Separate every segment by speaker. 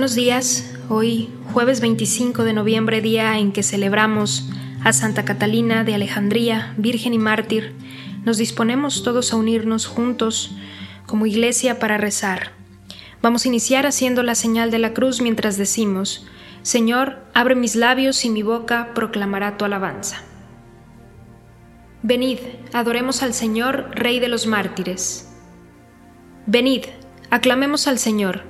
Speaker 1: Buenos días, hoy jueves 25 de noviembre, día en que celebramos a Santa Catalina de Alejandría, Virgen y Mártir, nos disponemos todos a unirnos juntos como iglesia para rezar. Vamos a iniciar haciendo la señal de la cruz mientras decimos, Señor, abre mis labios y mi boca proclamará tu alabanza. Venid, adoremos al Señor, Rey de los mártires. Venid, aclamemos al Señor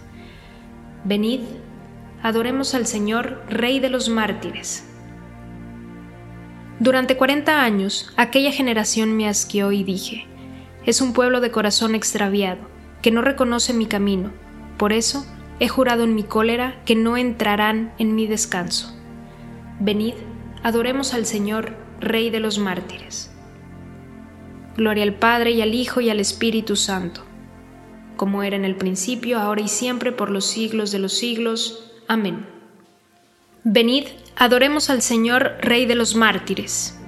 Speaker 1: Venid, adoremos al Señor, Rey de los mártires. Durante cuarenta años aquella generación me asqueó y dije, es un pueblo de corazón extraviado, que no reconoce mi camino, por eso he jurado en mi cólera que no entrarán en mi descanso. Venid, adoremos al Señor, Rey de los mártires. Gloria al Padre y al Hijo y al Espíritu Santo como era en el principio, ahora y siempre, por los siglos de los siglos. Amén. Venid, adoremos al Señor, Rey de los mártires.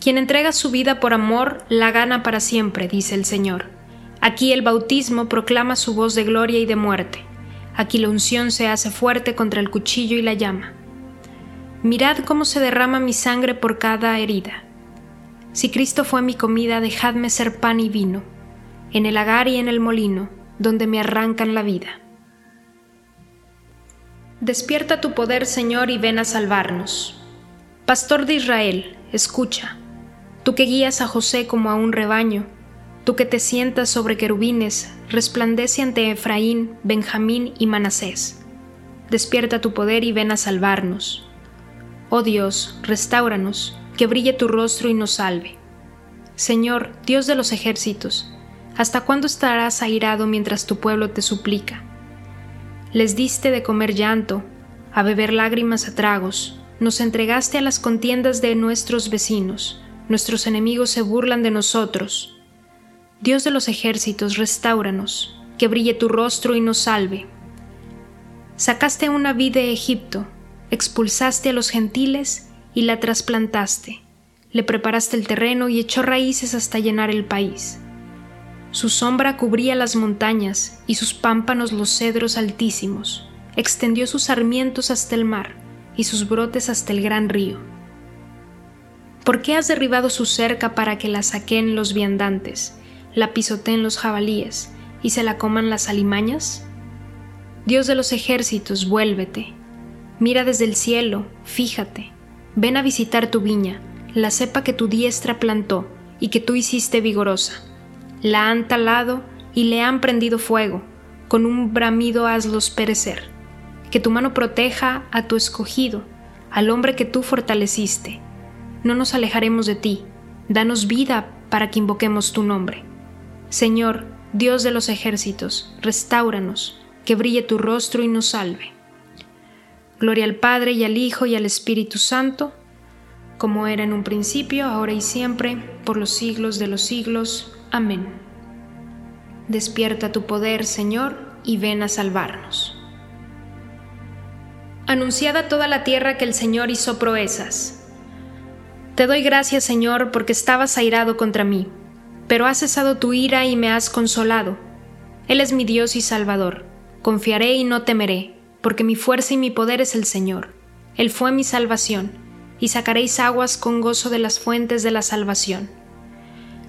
Speaker 1: Quien entrega su vida por amor, la gana para siempre, dice el Señor. Aquí el bautismo proclama su voz de gloria y de muerte. Aquí la unción se hace fuerte contra el cuchillo y la llama. Mirad cómo se derrama mi sangre por cada herida. Si Cristo fue mi comida, dejadme ser pan y vino en el agar y en el molino, donde me arrancan la vida. Despierta tu poder, Señor, y ven a salvarnos. Pastor de Israel, escucha, tú que guías a José como a un rebaño, tú que te sientas sobre querubines, resplandece ante Efraín, Benjamín y Manasés. Despierta tu poder y ven a salvarnos. Oh Dios, restauranos, que brille tu rostro y nos salve. Señor, Dios de los ejércitos, ¿Hasta cuándo estarás airado mientras tu pueblo te suplica? Les diste de comer llanto, a beber lágrimas a tragos, nos entregaste a las contiendas de nuestros vecinos, nuestros enemigos se burlan de nosotros. Dios de los ejércitos, restauranos, que brille tu rostro y nos salve. Sacaste una vid de Egipto, expulsaste a los gentiles y la trasplantaste, le preparaste el terreno y echó raíces hasta llenar el país. Su sombra cubría las montañas y sus pámpanos los cedros altísimos. Extendió sus sarmientos hasta el mar, y sus brotes hasta el gran río. ¿Por qué has derribado su cerca para que la saquen los viandantes, la pisoteen los jabalíes y se la coman las alimañas? Dios de los ejércitos, vuélvete. Mira desde el cielo, fíjate. Ven a visitar tu viña, la cepa que tu diestra plantó y que tú hiciste vigorosa. La han talado y le han prendido fuego, con un bramido hazlos perecer. Que tu mano proteja a tu escogido, al hombre que tú fortaleciste. No nos alejaremos de ti, danos vida para que invoquemos tu nombre. Señor, Dios de los ejércitos, restauranos, que brille tu rostro y nos salve. Gloria al Padre y al Hijo y al Espíritu Santo, como era en un principio, ahora y siempre, por los siglos de los siglos. Amén. Despierta tu poder, Señor, y ven a salvarnos. Anunciada toda la tierra que el Señor hizo proezas. Te doy gracias, Señor, porque estabas airado contra mí, pero has cesado tu ira y me has consolado. Él es mi Dios y Salvador. Confiaré y no temeré, porque mi fuerza y mi poder es el Señor. Él fue mi salvación, y sacaréis aguas con gozo de las fuentes de la salvación.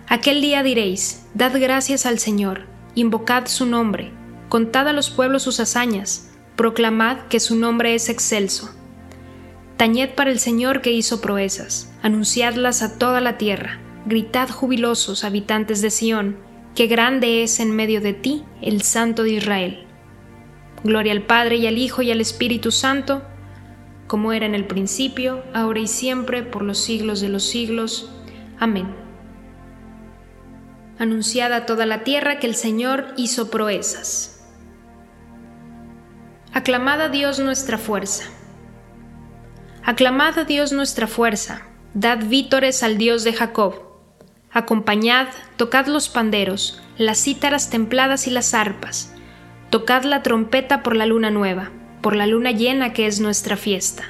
Speaker 1: Aquel día diréis, Dad gracias al Señor, invocad su nombre, contad a los pueblos sus hazañas, proclamad que su nombre es excelso. Tañed para el Señor que hizo proezas, anunciadlas a toda la tierra, gritad jubilosos, habitantes de Sión, que grande es en medio de ti el Santo de Israel. Gloria al Padre y al Hijo y al Espíritu Santo, como era en el principio, ahora y siempre, por los siglos de los siglos. Amén anunciada a toda la tierra que el Señor hizo proezas. Aclamad a Dios nuestra fuerza. Aclamad a Dios nuestra fuerza, dad vítores al Dios de Jacob. Acompañad, tocad los panderos, las cítaras templadas y las arpas. Tocad la trompeta por la luna nueva, por la luna llena que es nuestra fiesta.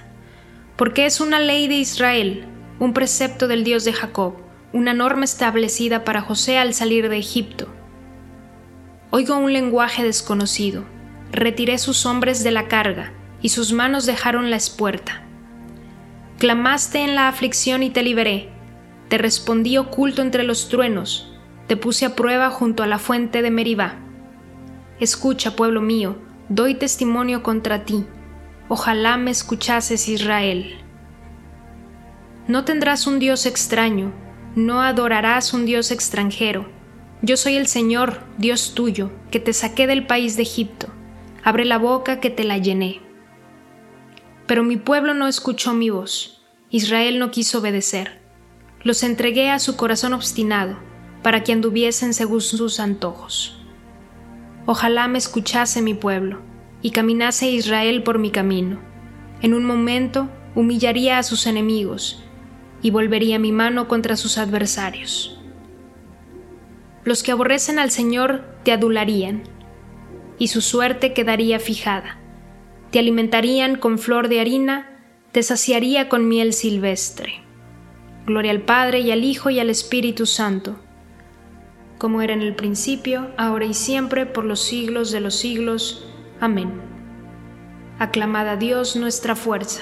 Speaker 1: Porque es una ley de Israel, un precepto del Dios de Jacob una norma establecida para José al salir de Egipto. Oigo un lenguaje desconocido. Retiré sus hombres de la carga, y sus manos dejaron la espuerta. Clamaste en la aflicción y te liberé. Te respondí oculto entre los truenos. Te puse a prueba junto a la fuente de Meribá. Escucha, pueblo mío, doy testimonio contra ti. Ojalá me escuchases, Israel. No tendrás un Dios extraño, no adorarás un Dios extranjero. Yo soy el Señor, Dios tuyo, que te saqué del país de Egipto. Abre la boca que te la llené. Pero mi pueblo no escuchó mi voz. Israel no quiso obedecer. Los entregué a su corazón obstinado, para que anduviesen según sus antojos. Ojalá me escuchase mi pueblo, y caminase Israel por mi camino. En un momento humillaría a sus enemigos, y volvería mi mano contra sus adversarios. Los que aborrecen al Señor te adularían, y su suerte quedaría fijada. Te alimentarían con flor de harina, te saciaría con miel silvestre. Gloria al Padre y al Hijo y al Espíritu Santo, como era en el principio, ahora y siempre, por los siglos de los siglos. Amén. Aclamad a Dios nuestra fuerza.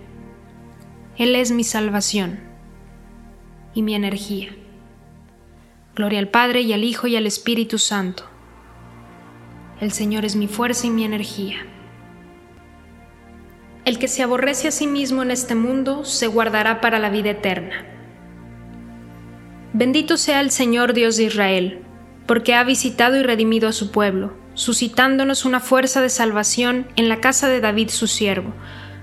Speaker 1: Él es mi salvación y mi energía. Gloria al Padre y al Hijo y al Espíritu Santo. El Señor es mi fuerza y mi energía. El que se aborrece a sí mismo en este mundo se guardará para la vida eterna. Bendito sea el Señor Dios de Israel, porque ha visitado y redimido a su pueblo, suscitándonos una fuerza de salvación en la casa de David su siervo,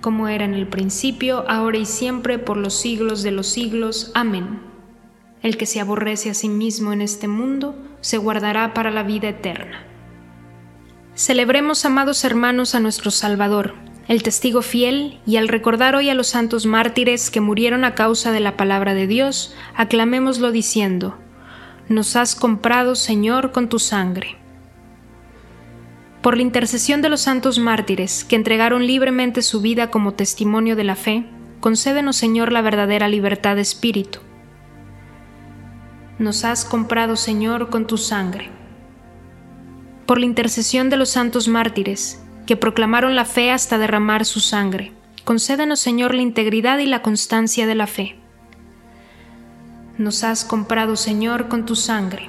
Speaker 1: como era en el principio, ahora y siempre, por los siglos de los siglos. Amén. El que se aborrece a sí mismo en este mundo, se guardará para la vida eterna. Celebremos, amados hermanos, a nuestro Salvador, el testigo fiel, y al recordar hoy a los santos mártires que murieron a causa de la palabra de Dios, aclamémoslo diciendo, Nos has comprado, Señor, con tu sangre. Por la intercesión de los santos mártires, que entregaron libremente su vida como testimonio de la fe, concédenos, Señor, la verdadera libertad de espíritu. Nos has comprado, Señor, con tu sangre. Por la intercesión de los santos mártires, que proclamaron la fe hasta derramar su sangre, concédenos, Señor, la integridad y la constancia de la fe. Nos has comprado, Señor, con tu sangre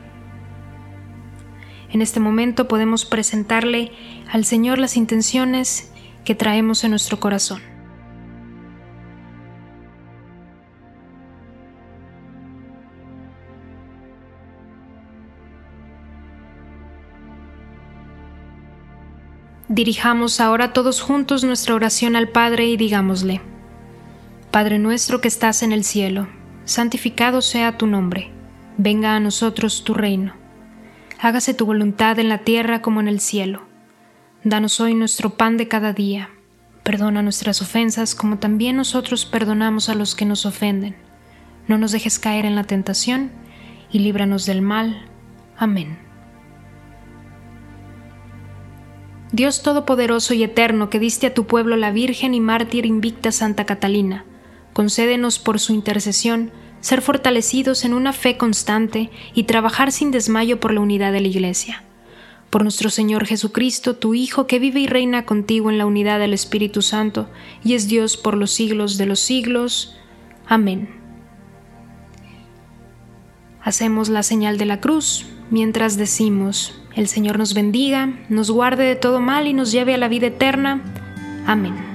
Speaker 1: En este momento podemos presentarle al Señor las intenciones que traemos en nuestro corazón. Dirijamos ahora todos juntos nuestra oración al Padre y digámosle, Padre nuestro que estás en el cielo, santificado sea tu nombre, venga a nosotros tu reino hágase tu voluntad en la tierra como en el cielo. Danos hoy nuestro pan de cada día. Perdona nuestras ofensas como también nosotros perdonamos a los que nos ofenden. No nos dejes caer en la tentación y líbranos del mal. Amén. Dios Todopoderoso y Eterno, que diste a tu pueblo la Virgen y mártir invicta Santa Catalina, concédenos por su intercesión ser fortalecidos en una fe constante y trabajar sin desmayo por la unidad de la Iglesia. Por nuestro Señor Jesucristo, tu Hijo, que vive y reina contigo en la unidad del Espíritu Santo, y es Dios por los siglos de los siglos. Amén. Hacemos la señal de la cruz mientras decimos, el Señor nos bendiga, nos guarde de todo mal y nos lleve a la vida eterna. Amén.